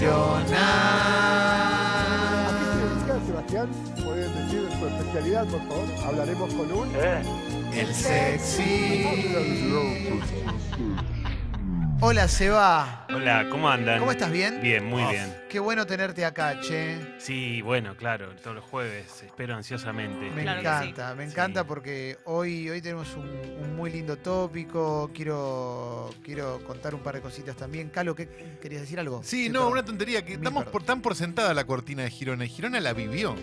Girona. ¿A qué se dedica Sebastián? ¿Pueden decir su especialidad, por favor? Hablaremos con un... El sexy. Hola, Seba. Hola, ¿cómo andan? ¿Cómo estás? ¿Bien? Bien, muy Oh, bien. Qué bueno tenerte acá, che. Sí, bueno, claro, todos los jueves, espero ansiosamente. Me Claro encanta, me encanta Sí. porque hoy, hoy tenemos un, un muy lindo tópico. Quiero, quiero contar un par de cositas también. Calo, ¿qué querías decir algo? Sí, Sí, no, perdón. una tontería. que Damos perdón. por, tan por sentada la cortina de Girona y Girona la vivió.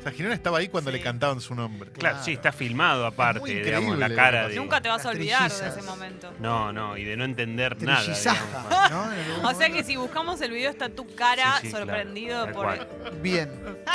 O sea, Girona estaba ahí cuando Sí. le cantaban su nombre. Claro, sí, está filmado aparte, muy digamos, la cara de... Nunca te vas a olvidar de ese momento. No, no, y de no entender nada. Digamos. O sea que si buscamos el video está tu cara Sí, sí, claro, sorprendido por. Bien.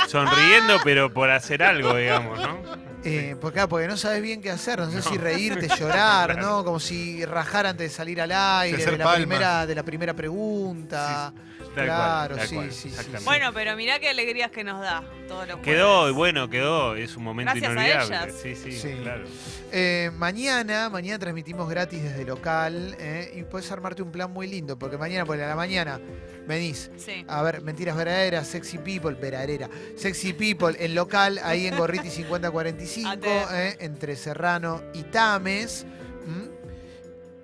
Sonriendo, pero por hacer algo, digamos, ¿no? Eh, porque, ah, porque no sabes bien qué hacer, no sé No. si reírte, llorar, Claro. ¿no? Como si rajar antes de salir al aire, de la, palmas. primera, de la primera pregunta. Tal claro, cual, tal sí, cual, sí, sí. Bueno, pero mirá qué alegrías que nos da todos los Quedó, y bueno, quedó, es un momento Gracias a inolvidable. ellas. Sí, sí, Sí. claro. Eh, mañana, mañana transmitimos gratis desde local eh, y puedes armarte un plan muy lindo, porque mañana, por la mañana, venís Sí. a ver Mentiras Verdaderas, Sexy People, Veradera, Sexy People en local, ahí en Gorriti 5045, Ate. eh, entre Serrano y Tames. ¿m?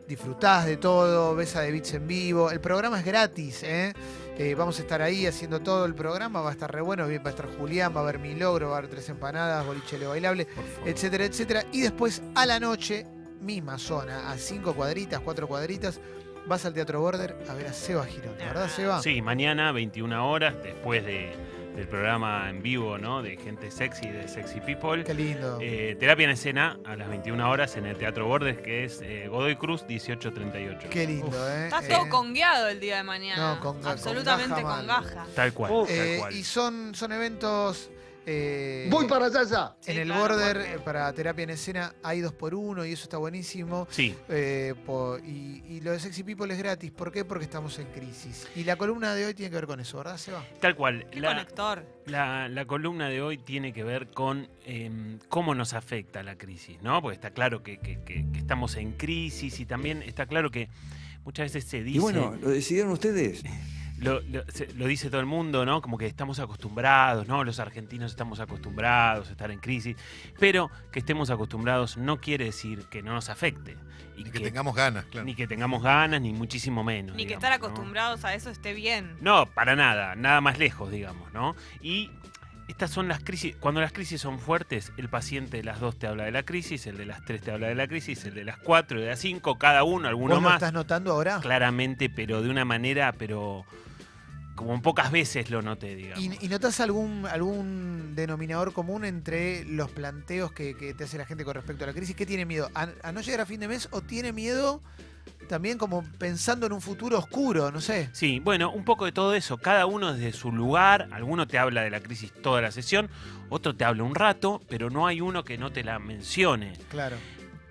Disfrutás de todo, ves a The Beats en vivo. El programa es gratis, ¿eh? Eh, vamos a estar ahí haciendo todo el programa, va a estar re bueno, va a estar Julián, va a haber mi logro, va a haber tres empanadas, bolichele bailable, etcétera, etcétera. Y después a la noche, misma zona, a cinco cuadritas, cuatro cuadritas, vas al Teatro Border a ver a Seba Girón, ¿verdad, Seba? Sí, mañana, 21 horas, después de, del programa en vivo, ¿no? De gente sexy, de Sexy People. Qué lindo. Eh, terapia en escena a las 21 horas en el Teatro Bordes, que es eh, Godoy Cruz 1838. Qué lindo, ¿eh? Estás Eh, todo congueado el día de mañana. No, con Absolutamente gaja con gaja. Tal cual, eh, tal cual. y son, son eventos. Eh, Voy para allá ya. En Sí, el claro, border, porque- eh, para terapia en escena, hay dos por uno y eso está buenísimo. Sí, Eh, po- y, y lo de Sexy People es gratis. ¿Por qué? Porque estamos en crisis. Y la columna de hoy tiene que ver con eso, ¿verdad, Seba? tal cual. Qué La, conector. la- la columna de hoy tiene que ver con em, cómo nos afecta la crisis, ¿no? Porque está claro que, que- que- que estamos en crisis y también está claro que muchas veces se dice... Y bueno, lo decidieron ustedes. lo, lo- se- lo dice todo el mundo, ¿no? Como que estamos acostumbrados, ¿no? Los argentinos estamos acostumbrados a estar en crisis, pero que estemos acostumbrados no quiere decir que no nos afecte. Y Y que tengamos ganas, claro. Ni que tengamos ganas, ni muchísimo menos. Ni que estar ¿no? acostumbrados a eso esté bien. No, para nada, nada más lejos, digamos, ¿no? Y estas son las crisis, cuando las crisis son fuertes, el paciente de las dos te habla de la crisis, el de las tres te habla de la crisis, el de las cuatro, el de las cinco, cada uno, alguno ¿Vos lo más, estás notando ahora? claramente, pero de una manera, pero como pocas veces lo noté, digamos. ¿Y, y notas algún, algún denominador común entre los planteos que, que te hace la gente con respecto a la crisis? ¿Qué tiene miedo? ¿A, a no llegar a fin de mes o tiene miedo también como pensando en un futuro oscuro? No sé. Sí, bueno, un poco de todo eso, cada uno desde su lugar, alguno te habla de la crisis toda la sesión, otro te habla un rato, pero no hay uno que no te la mencione. Claro.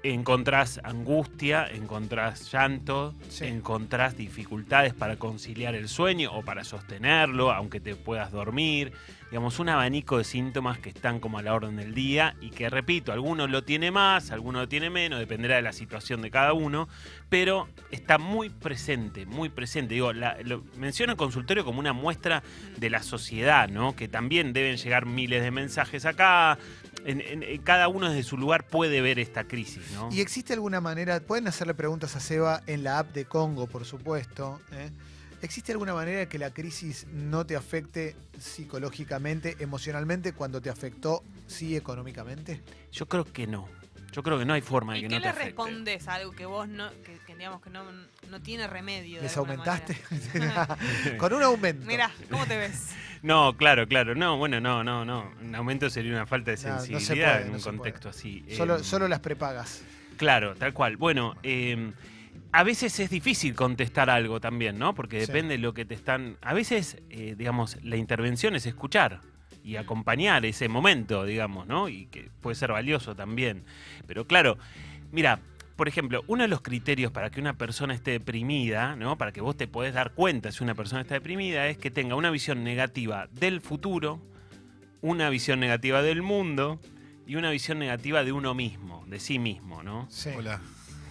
Encontrás angustia, encontrás llanto, Sí. encontrás dificultades para conciliar el sueño o para sostenerlo, aunque te puedas dormir. Digamos, un abanico de síntomas que están como a la orden del día y que, repito, alguno lo tiene más, alguno lo tiene menos, dependerá de la situación de cada uno, pero está muy presente, muy presente. Digo, la- menciono en consultorio como una muestra de la sociedad, ¿no? Que también deben llegar miles de mensajes acá. En cada uno desde su lugar puede ver esta crisis, ¿no? ¿Y existe alguna manera, pueden hacerle preguntas a Seba en la app de Congo, por supuesto, ¿eh? ¿Existe alguna manera que la crisis no te afecte psicológicamente, emocionalmente, cuando te afectó, sí, económicamente? Yo creo que no. Yo creo que no hay forma de ¿Y que qué no te le afecte. respondes a algo que vos no, que, que digamos que no, no tiene remedio? de ¿Les aumentaste? Con un aumento. Mirá, ¿cómo te ves? No, claro, claro. No, bueno, no, no, no. Un aumento sería una falta de No, no se sensibilidad puede, en no un contexto así. Solo, Eh, solo las prepagas. Claro, tal cual. Bueno, eh, a veces es difícil contestar algo también, ¿no? Porque Sí. depende de lo que te están... A veces, eh, digamos, la intervención es escuchar y acompañar ese momento, digamos, ¿no? Y que puede ser valioso también. Pero claro, mira, por ejemplo, uno de los criterios para que una persona esté deprimida, ¿no? Para que vos te podés dar cuenta si una persona está deprimida, es que tenga una visión negativa del futuro, una visión negativa del mundo y una visión negativa de uno mismo, de sí mismo, ¿no? Sí. Hola.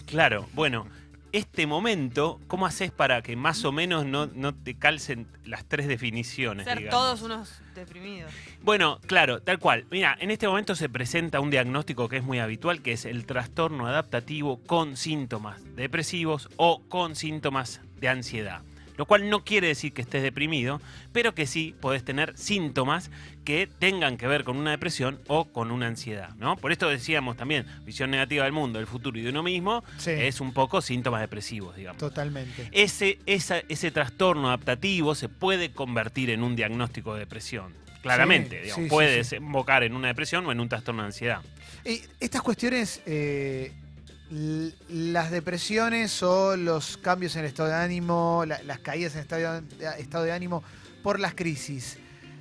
Claro, bueno, este momento, ¿cómo haces para que más o menos no, no te calcen las tres definiciones? Ser digamos? todos unos deprimidos. Bueno, claro, tal cual. Mira, en este momento se presenta un diagnóstico que es muy habitual, que es el trastorno adaptativo con síntomas depresivos o con síntomas de ansiedad. Lo cual no quiere decir que estés deprimido, pero que sí podés tener síntomas que tengan que ver con una depresión o con una ansiedad, ¿no? Por esto decíamos también, visión negativa del mundo, del futuro y de uno mismo, Sí. es un poco síntomas depresivos, digamos. Totalmente. Ese, esa- ese trastorno adaptativo se puede convertir en un diagnóstico de depresión. Claramente, Sí, digamos, sí, puede sí. desembocar en una depresión o en un trastorno de ansiedad. Y estas cuestiones, eh, las depresiones o los cambios en el estado de ánimo, la- las caídas en de, estado de ánimo por las crisis,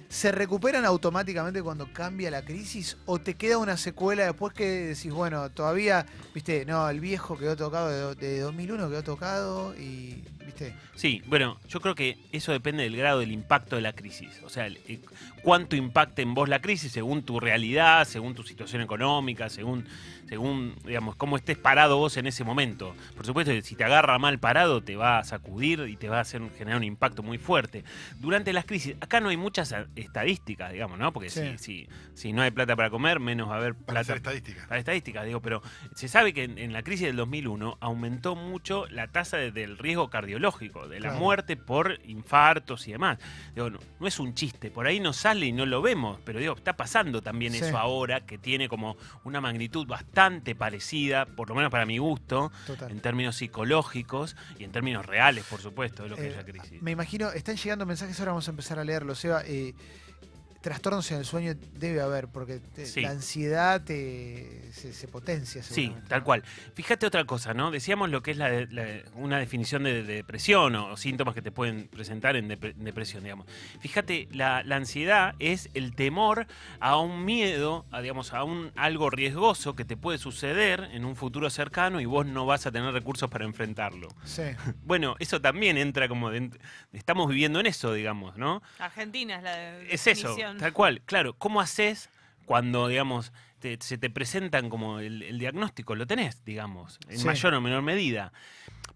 ¿se recuperan automáticamente cuando cambia la crisis o te queda una secuela después que decís, bueno, todavía, viste, no, el viejo quedó tocado de, de 2001 quedó tocado y, viste, Sí, bueno, yo creo que eso depende del grado del impacto de la crisis. O sea, el- cuánto impacta en vos la crisis según tu realidad, según tu situación económica, según, según digamos, cómo estés parado vos en ese momento. Por supuesto, si te agarra mal parado, te va a sacudir y te va a hacer generar un impacto muy fuerte. Durante las crisis, acá no hay muchas estadísticas, digamos, ¿no? Porque Sí. si, si, si no hay plata para comer, menos va a haber Para plata estadística. para estadísticas, digo, pero se sabe que en, en la crisis del 2001 aumentó mucho la tasa de- del riesgo cardiológico, de la Claro. muerte por infartos y demás. Digo, no, no es un chiste, por ahí no sale y no lo vemos, pero digo, está pasando también Sí. eso ahora, que tiene como una magnitud bastante parecida, por lo menos para mi gusto, total. en términos psicológicos y en términos reales, por supuesto, de lo que Eh, es la crisis. Me imagino, están llegando mensajes, ahora vamos a empezar a leerlos, Seba. eh, trastornos en el sueño debe haber, porque te- Sí. la ansiedad te, se, se potencia. Sí, tal cual. Fíjate otra cosa, ¿no? Decíamos lo que es la, la- una definición de, de depresión o, síntomas que te pueden presentar en depre- depresión, digamos. Fíjate, la, la ansiedad es el temor a un miedo, a, digamos, a un algo riesgoso que te puede suceder en un futuro cercano y vos no vas a tener recursos para enfrentarlo. Sí, Bueno, eso también entra como dent- estamos viviendo en eso, digamos, ¿no? Argentina es la de- Es eso, tal cual. Claro, ¿cómo haces cuando, digamos, te- se te presentan como el, el diagnóstico? Lo tenés, digamos, en Sí. mayor o menor medida.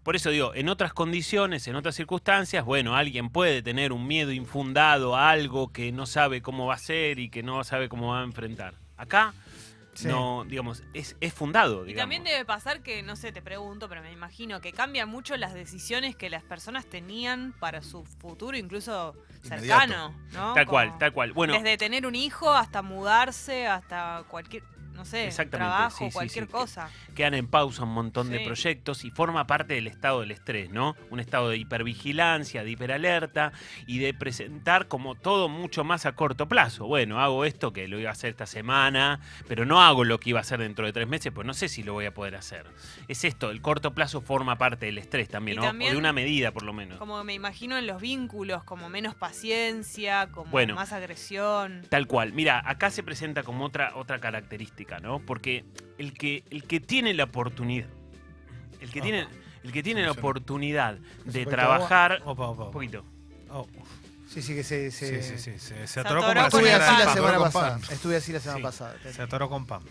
Por eso digo, en otras condiciones, en otras circunstancias, bueno, alguien puede tener un miedo infundado a algo que no sabe cómo va a ser y que no sabe cómo va a enfrentar. Acá, sí. no, digamos, es, es fundado, Y digamos. también debe pasar que, no sé, te pregunto, pero me imagino que cambian mucho las decisiones que las personas tenían para su futuro, incluso Inmediato. cercano, ¿no? Tal cual, tal cual. Bueno, Desde tener un hijo hasta mudarse, hasta cualquier, no sé, Exactamente, trabajo, sí, cualquier sí. cosa. quedan en pausa un montón de proyectos y forma parte del estado del estrés, ¿no? Un estado de hipervigilancia, de hiperalerta y de presentar como todo mucho más a corto plazo. Bueno, hago esto que lo iba a hacer esta semana, pero no hago lo que iba a hacer dentro de tres meses, pues no sé si lo voy a poder hacer. Es esto, el corto plazo forma parte del estrés también, Y ¿no? también- o de una medida por lo menos. Como me imagino en los vínculos, como menos paciencia, como Bueno. más agresión. Tal cual. Mira, acá se presenta como otra, otra característica, ¿no? Porque el que, el que tiene la oportunidad, el que tiene, el que tiene la oportunidad de trabajar. Opa, opa, Un poquito. Oh, Sí, sí, que se. se- sí, sí, sí, se, atoró con Estuve así la pan. semana pasada. Estuve así la semana pasada. Se atoró con pan.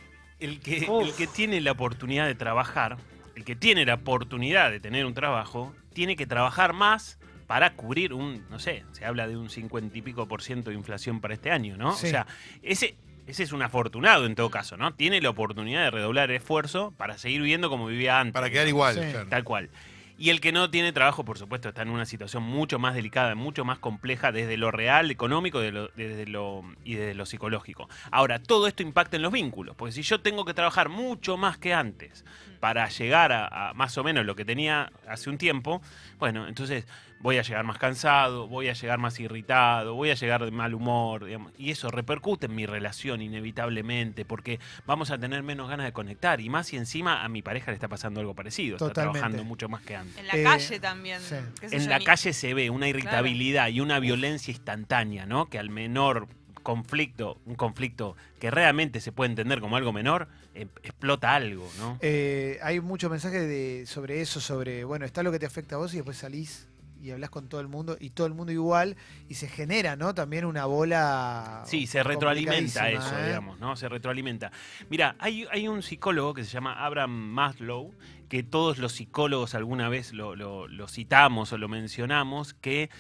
El que, Uf. el que tiene la oportunidad de trabajar, el que tiene la oportunidad de tener un trabajo, tiene que trabajar más para cubrir un, no sé, se habla de un 50 y pico por ciento de inflación para este año, ¿no? Sí. O sea, ese, ese es un afortunado en todo caso, ¿no? Tiene la oportunidad de redoblar el esfuerzo para seguir viviendo como vivía antes. Para quedar igual, Sí. claro. Tal cual. Y el que no tiene trabajo, por supuesto, está en una situación mucho más delicada, mucho más compleja desde lo real, económico de lo- desde lo, y desde lo psicológico. Ahora, todo esto impacta en los vínculos, porque si yo tengo que trabajar mucho más que antes para llegar a, a más o menos lo que tenía hace un tiempo, bueno, entonces voy a llegar más cansado, voy a llegar más irritado, voy a llegar de mal humor, digamos, y eso repercute en mi relación inevitablemente, porque vamos a tener menos ganas de conectar, y más si encima a mi pareja le está pasando algo parecido, está trabajando mucho más que antes. En la Eh, calle también. sí. En la ni- calle se ve una irritabilidad y una violencia instantánea, ¿no? Que al menor conflicto, un conflicto que realmente se puede entender como algo menor, em- explota algo, ¿no? Eh, hay muchos mensajes de, sobre eso, sobre, bueno, está lo que te afecta a vos y después salís y hablas con todo el mundo y todo el mundo igual y se genera, ¿no? También una bola. Sí, se retroalimenta eso, ¿eh? digamos, ¿no? Se retroalimenta. Mira, hay, hay un psicólogo que se llama Abraham Maslow, que todos los psicólogos alguna vez lo, lo- lo citamos o lo mencionamos, que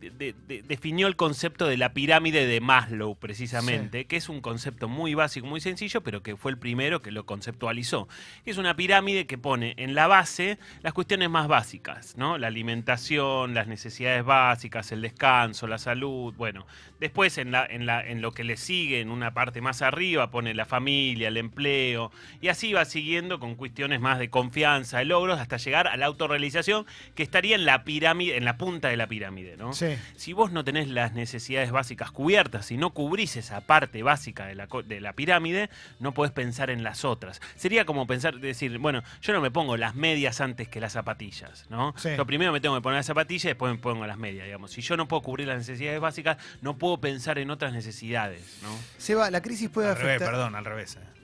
de- de- definió el concepto de la pirámide de Maslow, precisamente, que es un concepto muy básico, muy sencillo, pero que fue el primero que lo conceptualizó. Es una pirámide que pone en la base las cuestiones más básicas, ¿no? La alimentación, las necesidades básicas, el descanso, la salud, bueno. Después en, la, en, la, en lo que le sigue, en una parte más arriba, pone la familia, el empleo, y así va siguiendo con cuestiones más de confianza, de logros, hasta llegar a la autorrealización, que estaría en la pirámide, en la punta de la pirámide, ¿no? Sí. Si vos no tenés las necesidades básicas cubiertas, si no cubrís esa parte básica de la, co- de la pirámide, no podés pensar en las otras. Sería como pensar, decir, bueno, yo no me pongo las medias antes que las zapatillas, ¿no? Sí. Yo primero me tengo que poner las zapatillas y después me pongo las medias, digamos. Si yo no puedo cubrir las necesidades básicas, no puedo pensar en otras necesidades, ¿no? Seba, la crisis puede Al revés, afectar. perdón, al revés. eh.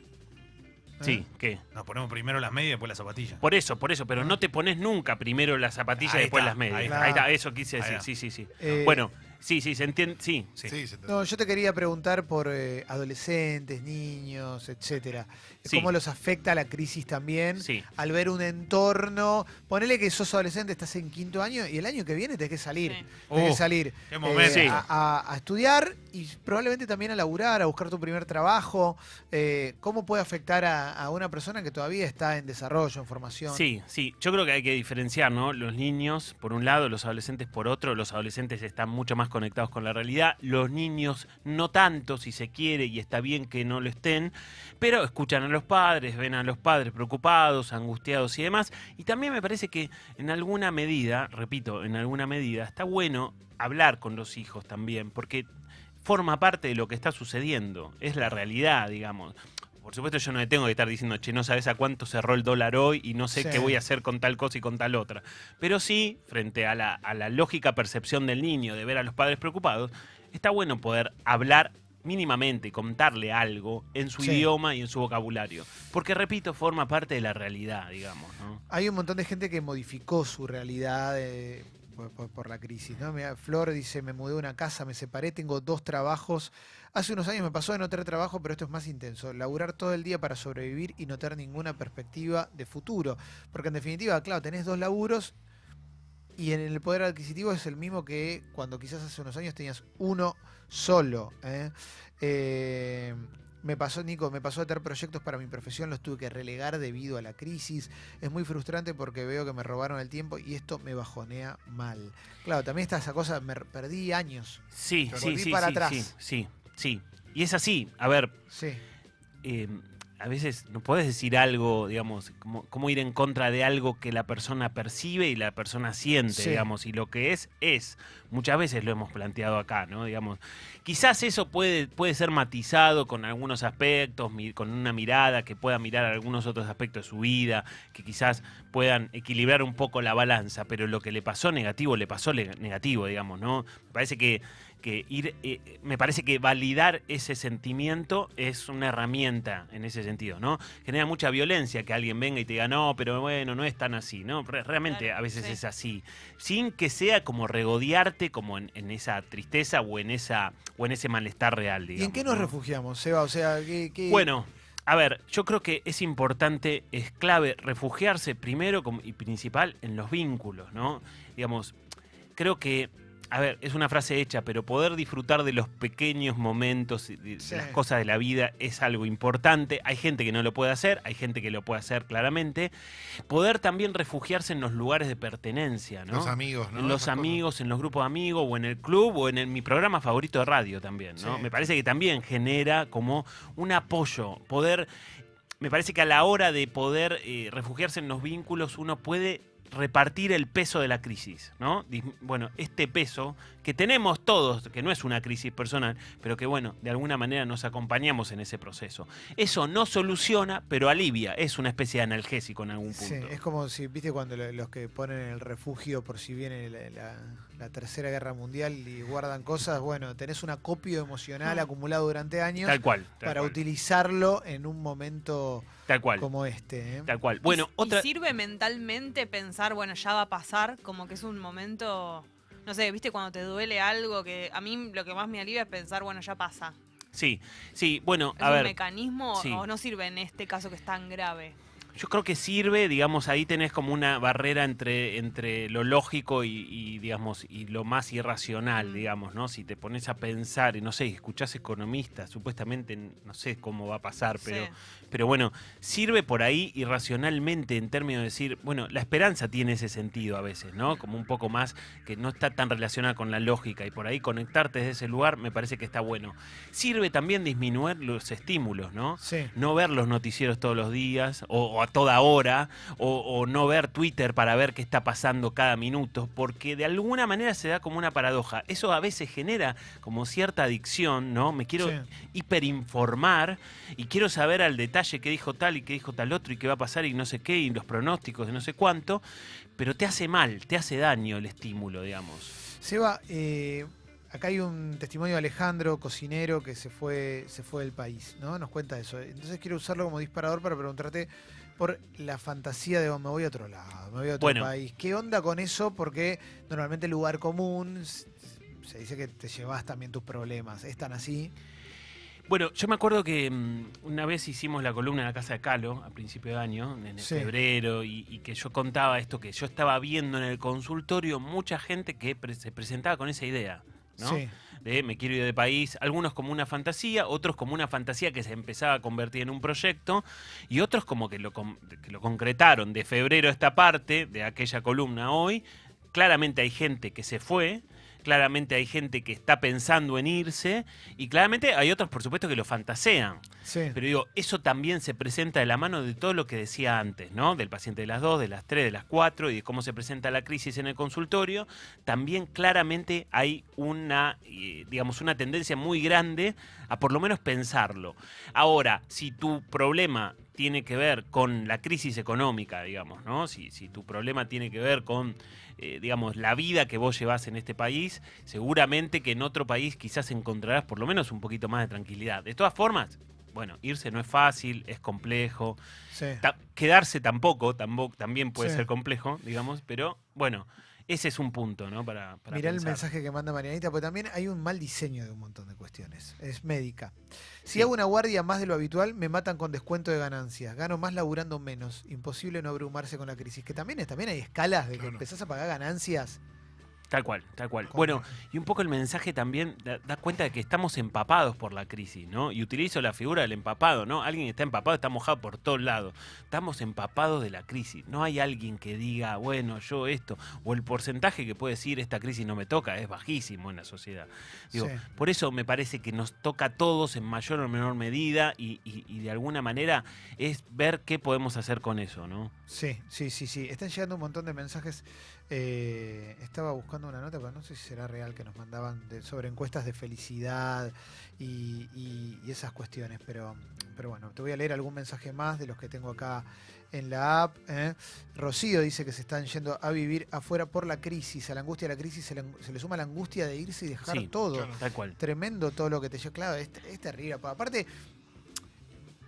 Sí, ¿qué? Nos ponemos primero las medias y después las zapatillas. Por eso, por eso, pero no te pones nunca primero las zapatillas y Ahí después está, las medias. ahí Ahí está. está, eso quise Ahí decir, sí, sí, sí. Eh, Bueno, sí, sí, se entiende, sí. Sí. Sí, se te- No, yo te quería preguntar por eh, adolescentes, niños, etcétera. Sí. ¿Cómo los afecta la crisis también? Sí. Al ver un entorno. Ponele que sos adolescente, estás en quinto año y el año que viene tenés que salir. Sí. Tenés que salir qué eh, momento. Sí. a, a- a estudiar y probablemente también a laburar, a buscar tu primer trabajo. Eh, ¿Cómo puede afectar a, a una persona que todavía está en desarrollo, en formación? Sí, sí. Yo creo que hay que diferenciar, ¿no? Los niños, por un lado, los adolescentes, por otro. Los adolescentes están mucho más conectados con la realidad. Los niños, no tanto, si se quiere, y está bien que no lo estén, pero escuchan a los padres, ven a los padres preocupados, angustiados y demás. Y también me parece que en alguna medida, repito, en alguna medida, está bueno hablar con los hijos también, porque forma parte de lo que está sucediendo. Es la realidad, digamos. Por supuesto, yo no le tengo que estar diciendo, che, no sabes a cuánto cerró el dólar hoy y no sé Sí. qué voy a hacer con tal cosa y con tal otra. Pero sí, frente a la, a la lógica percepción del niño de ver a los padres preocupados, está bueno poder hablar mínimamente, contarle algo en su Sí. idioma y en su vocabulario. Porque, repito, forma parte de la realidad, digamos. ¿no? Hay un montón de gente que modificó su realidad eh, por, por- por la crisis. ¿no? Flor dice, me mudé a una casa, me separé, tengo dos trabajos. Hace unos años me pasó de no tener trabajo, pero esto es más intenso. Laburar todo el día para sobrevivir y no tener ninguna perspectiva de futuro. Porque en definitiva, claro, tenés dos laburos y en el poder adquisitivo es el mismo que cuando quizás hace unos años tenías uno solo. ¿eh? Eh, me pasó, Nico, me pasó de tener proyectos para mi profesión, los tuve que relegar debido a la crisis. Es muy frustrante porque veo que me robaron el tiempo y esto me bajonea mal. Claro, también está esa cosa, me perdí años. Sí, sí, sí, para sí, atrás. sí, sí, sí. Y es así. A ver, Sí, eh, a veces no podés decir algo, digamos, como, como ir en contra de algo que la persona percibe y la persona siente, Sí. digamos, y lo que es, es. Muchas veces lo hemos planteado acá, ¿no? Digamos, quizás eso puede, puede ser matizado con algunos aspectos, con una mirada que pueda mirar algunos otros aspectos de su vida, que quizás puedan equilibrar un poco la balanza, pero lo que le pasó negativo, le pasó negativo, digamos, ¿no? Me parece que, que ir, eh, me parece que validar ese sentimiento es una herramienta en ese sentido, ¿no? Genera mucha violencia que alguien venga y te diga, no, pero bueno, no es tan así, ¿no? Re- Realmente Claro, a veces sí. es así. Sin que sea como regodearte como en, en esa tristeza o en esa o en ese malestar real, ¿Y digamos. en qué nos ¿no? refugiamos, Seba? O sea, ¿qué, qué- Bueno, a ver, yo creo que es importante, es clave refugiarse primero como- y principal en los vínculos, ¿no? Digamos, creo que, a ver, es una frase hecha, pero poder disfrutar de los pequeños momentos, de, Sí. las cosas de la vida es algo importante. Hay gente que no lo puede hacer, hay gente que lo puede hacer claramente. Poder también refugiarse en los lugares de pertenencia, ¿no? Los amigos, ¿no? En los cosas. amigos, en los grupos de amigos, o en el club, o en el- mi programa favorito de radio también, ¿no? Sí. Me parece que también genera como un apoyo, poder... Me parece que a la hora de poder eh, refugiarse en los vínculos, uno puede repartir el peso de la crisis, ¿no? Bueno, este peso que tenemos todos, que no es una crisis personal, pero que bueno, de alguna manera nos acompañamos en ese proceso. Eso no soluciona, pero alivia, es una especie de analgésico en algún Sí, punto. es como si, viste, cuando lo- los que ponen el refugio por si viene la, la- la tercera guerra mundial y guardan cosas, bueno, tenés un acopio emocional Mm. acumulado durante años Tal cual, tal para cual, utilizarlo en un momento tal cual, como este. ¿eh? tal cual. Bueno, y, otra... y sirve mentalmente pensar, bueno, ya va a pasar, como que es un momento, no sé, viste cuando te duele algo, que a mí lo que más me alivia es pensar, bueno, ya pasa. Sí, sí, bueno, ¿Es a un ver... mecanismo sí. o no sirve en este caso que es tan grave? Yo creo que sirve, digamos, ahí tenés como una barrera entre, entre lo lógico y, y, digamos, y lo más irracional, Mm. digamos, ¿no? Si te pones a pensar, y no sé, escuchás economistas, supuestamente, no sé cómo va a pasar, pero, Sí. Pero bueno, sirve por ahí irracionalmente en términos de decir, bueno, la esperanza tiene ese sentido a veces, ¿no? Como un poco más que no está tan relacionada con la lógica y por ahí conectarte desde ese lugar me parece que está bueno. Sirve también disminuir los estímulos, ¿no? Sí. no ver los noticieros todos los días o, o a toda hora o, o no ver Twitter para ver qué está pasando cada minuto, porque de alguna manera se da como una paradoja. Eso a veces genera como cierta adicción, ¿no? Me quiero Sí. hiperinformar y quiero saber al detalle qué dijo tal y qué dijo tal otro y qué va a pasar y no sé qué y los pronósticos de no sé cuánto, pero te hace mal, te hace daño el estímulo, digamos. Seba, eh, acá hay un testimonio de Alejandro, cocinero, que se fue, se fue del país, ¿no? Nos cuenta eso. Entonces quiero usarlo como disparador para preguntarte por la fantasía de "Oh, me voy a otro lado, me voy a otro Bueno. país. ¿Qué onda con eso? Porque normalmente el lugar común se dice que te llevas también tus problemas. ¿Es tan así? Bueno, yo me acuerdo que mm, una vez hicimos la columna en la casa de Calo a principio de año, en Sí. febrero, y, y que yo contaba esto, que yo estaba viendo en el consultorio mucha gente que pre- se presentaba con esa idea, ¿no? Sí. De me quiero ir de país, algunos como una fantasía, otros como una fantasía que se empezaba a convertir en un proyecto, y otros como que lo, con- que lo concretaron de febrero a esta parte, de aquella columna hoy. Claramente hay gente que se fue, claramente hay gente que está pensando en irse, y claramente hay otros, por supuesto, que lo fantasean. Sí. Pero digo, eso también se presenta de la mano de todo lo que decía antes, ¿no? Del paciente de las 2, de las 3, de las 4 y de cómo se presenta la crisis en el consultorio. También claramente hay una, eh, digamos, una tendencia muy grande a por lo menos pensarlo. Ahora, si tu problema tiene que ver con la crisis económica, digamos, ¿no? Si, si tu problema tiene que ver con, eh, digamos, la vida que vos llevas en este país, seguramente que en otro país quizás encontrarás por lo menos un poquito más de tranquilidad. De todas formas, bueno, irse no es fácil, es complejo. Sí. Ta- quedarse tampoco, tampoco, también puede Sí. ser complejo, digamos, pero bueno, ese es un punto, ¿no? Para, para Mirá el mensaje que manda Marianita, porque también hay un mal diseño de un montón de cuestiones. Es médica. Si Sí. hago una guardia más de lo habitual, me matan con descuento de ganancias. Gano más laburando menos. Imposible no abrumarse con la crisis. Que también, es, también hay escalas de que Claro. empezás a pagar ganancias. Tal cual, tal cual. Bueno, y un poco el mensaje también da, da cuenta de que estamos empapados por la crisis, ¿no? Y utilizo la figura del empapado, ¿no? Alguien que está empapado está mojado por todos lados. Estamos empapados de la crisis. No hay alguien que diga, bueno, yo esto, o el porcentaje que puede decir esta crisis no me toca, es bajísimo en la sociedad. Digo, Sí. por eso me parece que nos toca a todos en mayor o menor medida y, y- y de alguna manera es ver qué podemos hacer con eso, ¿no? Sí, sí, sí, sí. Están llegando un montón de mensajes. Eh, estaba buscando una nota, pero no sé si será real que nos mandaban de- sobre encuestas de felicidad y, y- y esas cuestiones. Pero, pero bueno, te voy a leer algún mensaje más de los que tengo acá en la app. ¿eh? Rocío dice que se están yendo a vivir afuera por la crisis. A la angustia de la crisis se le, se le suma la angustia de irse y dejar Sí, todo. claro. Tal cual. Tremendo todo lo que te lleva. Claro, es, es terrible. pa- Aparte,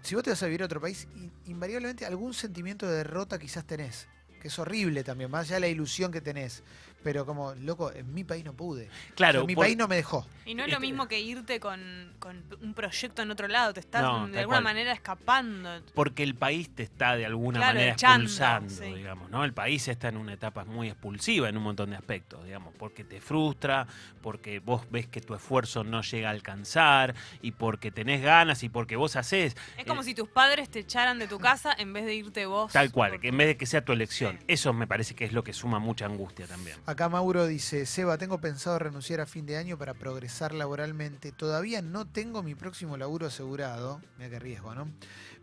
si vos te vas a vivir a otro país, in- invariablemente algún sentimiento de derrota quizás tenés. Que es horrible también, más allá de la ilusión que tenés. Pero como, loco, en mi país no pude. Claro, O sea, mi por- país no me dejó. Y no es lo Este- mismo que irte con, con un proyecto en otro lado, te estás No, de alguna cual. manera escapando. porque el país te está de alguna Claro, manera echando, expulsando, sí. digamos, ¿no? El país está en una etapa muy expulsiva en un montón de aspectos, digamos, porque te frustra, porque vos ves que tu esfuerzo no llega a alcanzar y porque tenés ganas y porque vos haces Es como Eh, si tus padres te echaran de tu casa en vez de irte vos. tal cual, que en vez de que sea tu elección. Sí. Eso me parece que es lo que suma mucha angustia también. Acá Mauro dice, Seba, tengo pensado renunciar a fin de año para progresar laboralmente. Todavía no tengo mi próximo laburo asegurado. Mira qué riesgo, ¿no?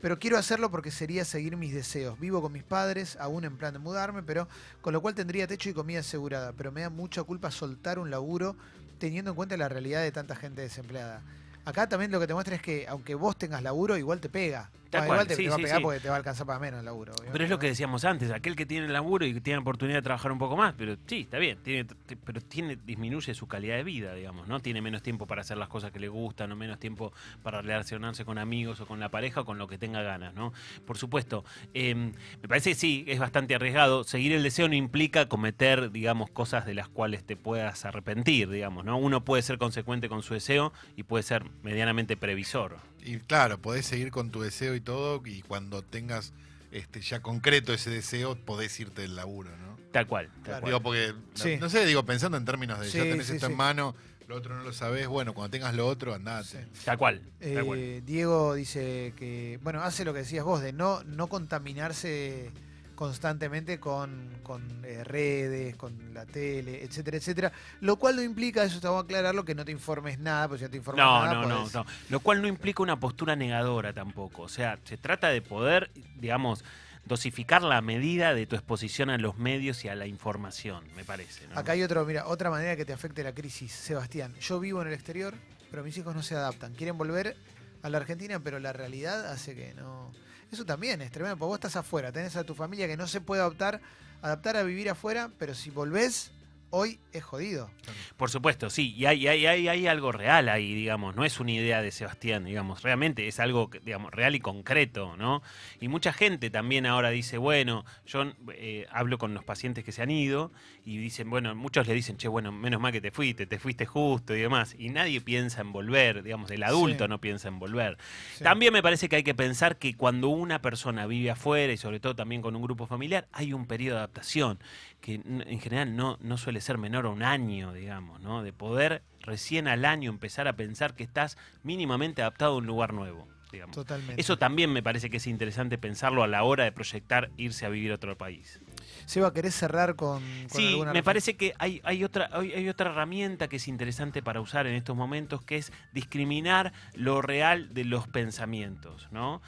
Pero quiero hacerlo porque sería seguir mis deseos. Vivo con mis padres, aún en plan de mudarme, pero con lo cual tendría techo y comida asegurada. Pero me da mucha culpa soltar un laburo teniendo en cuenta la realidad de tanta gente desempleada. Acá también lo que te muestra es que aunque vos tengas laburo, igual te pega. Tal Ah, cual, igual te, sí, te va a pegar sí. porque te va a alcanzar para menos el laburo. Pero es lo que decíamos antes, aquel que tiene laburo y que tiene oportunidad de trabajar un poco más, pero sí, está bien, tiene, pero tiene, disminuye su calidad de vida, digamos, ¿no? Tiene menos tiempo para hacer las cosas que le gustan, o menos tiempo para relacionarse con amigos o con la pareja o con lo que tenga ganas, ¿no? Por supuesto, eh, me parece que sí, es bastante arriesgado. Seguir el deseo no implica cometer, digamos, cosas de las cuales te puedas arrepentir, digamos, ¿no? Uno puede ser consecuente con su deseo y puede ser medianamente previsor. Y claro, podés seguir con tu deseo y todo, y cuando tengas este, ya concreto ese deseo, podés irte del laburo, ¿no? Tal cual, tal Claro. cual. Digo, porque, Sí. no sé, digo, pensando en términos de ya tenés sí, esto sí. en mano, lo otro no lo sabés, bueno, cuando tengas lo otro, andate. Sí. Tal cual, tal cual. Eh, Diego dice que, bueno, hace lo que decías vos, de no, no contaminarse constantemente con, con, eh, redes, con la tele, etcétera, etcétera. Lo cual no implica, eso te voy a aclararlo, que no te informes nada, pues si no te informas No, nada, no, no, no. Lo cual no implica una postura negadora tampoco. O sea, se trata de poder, digamos, dosificar la medida de tu exposición a los medios y a la información, me parece. ¿no? Acá hay otro, mira, otra manera que te afecte la crisis, Sebastián. Yo vivo en el exterior, pero mis hijos no se adaptan. Quieren volver a la Argentina, pero la realidad hace que no. Eso también es tremendo, porque vos estás afuera, tenés a tu familia que no se puede adaptar, adaptar a vivir afuera, pero si volvés, hoy es jodido. Por supuesto, sí, y hay, hay, hay, hay algo real ahí, digamos, no es una idea de Sebastián, digamos, realmente es algo, digamos, real y concreto, ¿no? Y mucha gente también ahora dice, bueno, yo eh, hablo con los pacientes que se han ido y dicen, bueno, muchos le dicen, che, bueno, menos mal que te fuiste, te fuiste justo y demás, y nadie piensa en volver, digamos, el adulto Sí. no piensa en volver. Sí. También me parece que hay que pensar que cuando una persona vive afuera y sobre todo también con un grupo familiar, hay un periodo de adaptación que en general no, no suele ser menor a un año, digamos, ¿no? De poder recién al año empezar a pensar que estás mínimamente adaptado a un lugar nuevo, digamos. Totalmente. Eso también me parece que es interesante pensarlo a la hora de proyectar irse a vivir a otro país. Seba, ¿querés cerrar con, con Sí, alguna me parece que hay, hay, otra, hay, hay otra herramienta que es interesante para usar en estos momentos, que es discriminar lo real de los pensamientos, ¿no?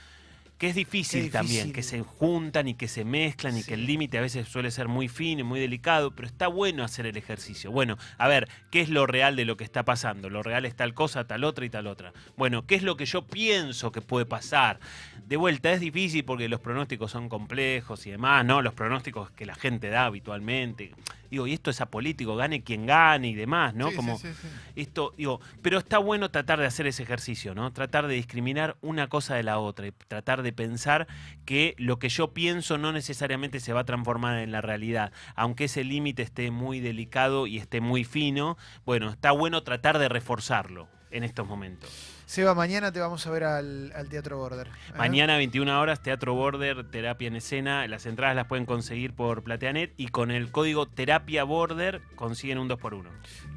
Que es difícil, también, que se juntan y que se mezclan y que el límite a veces suele ser muy fino y muy delicado, pero está bueno hacer el ejercicio. Bueno, a ver, ¿qué es lo real de lo que está pasando? Lo real es tal cosa, tal otra y tal otra. Bueno, ¿qué es lo que yo pienso que puede pasar? De vuelta, es difícil porque los pronósticos son complejos y demás, ¿no? Los pronósticos que la gente da habitualmente. Digo, y esto es apolítico, gane quien gane y demás, ¿no? Sí, Como sí, sí, sí. esto, digo, pero está bueno tratar de hacer ese ejercicio, ¿no? Tratar de discriminar una cosa de la otra y tratar de pensar que lo que yo pienso no necesariamente se va a transformar en la realidad, aunque ese límite esté muy delicado y esté muy fino, bueno, está bueno tratar de reforzarlo en estos momentos. Seba, mañana te vamos a ver al, al Teatro Border. ¿eh? Mañana 21 horas, Teatro Border, Terapia en Escena. Las entradas las pueden conseguir por Plateanet y con el código Terapia Border consiguen un 2x1.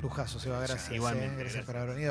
Lujazo, Seba, gracias. Igualmente, eh, gracias gracias. por haber venido.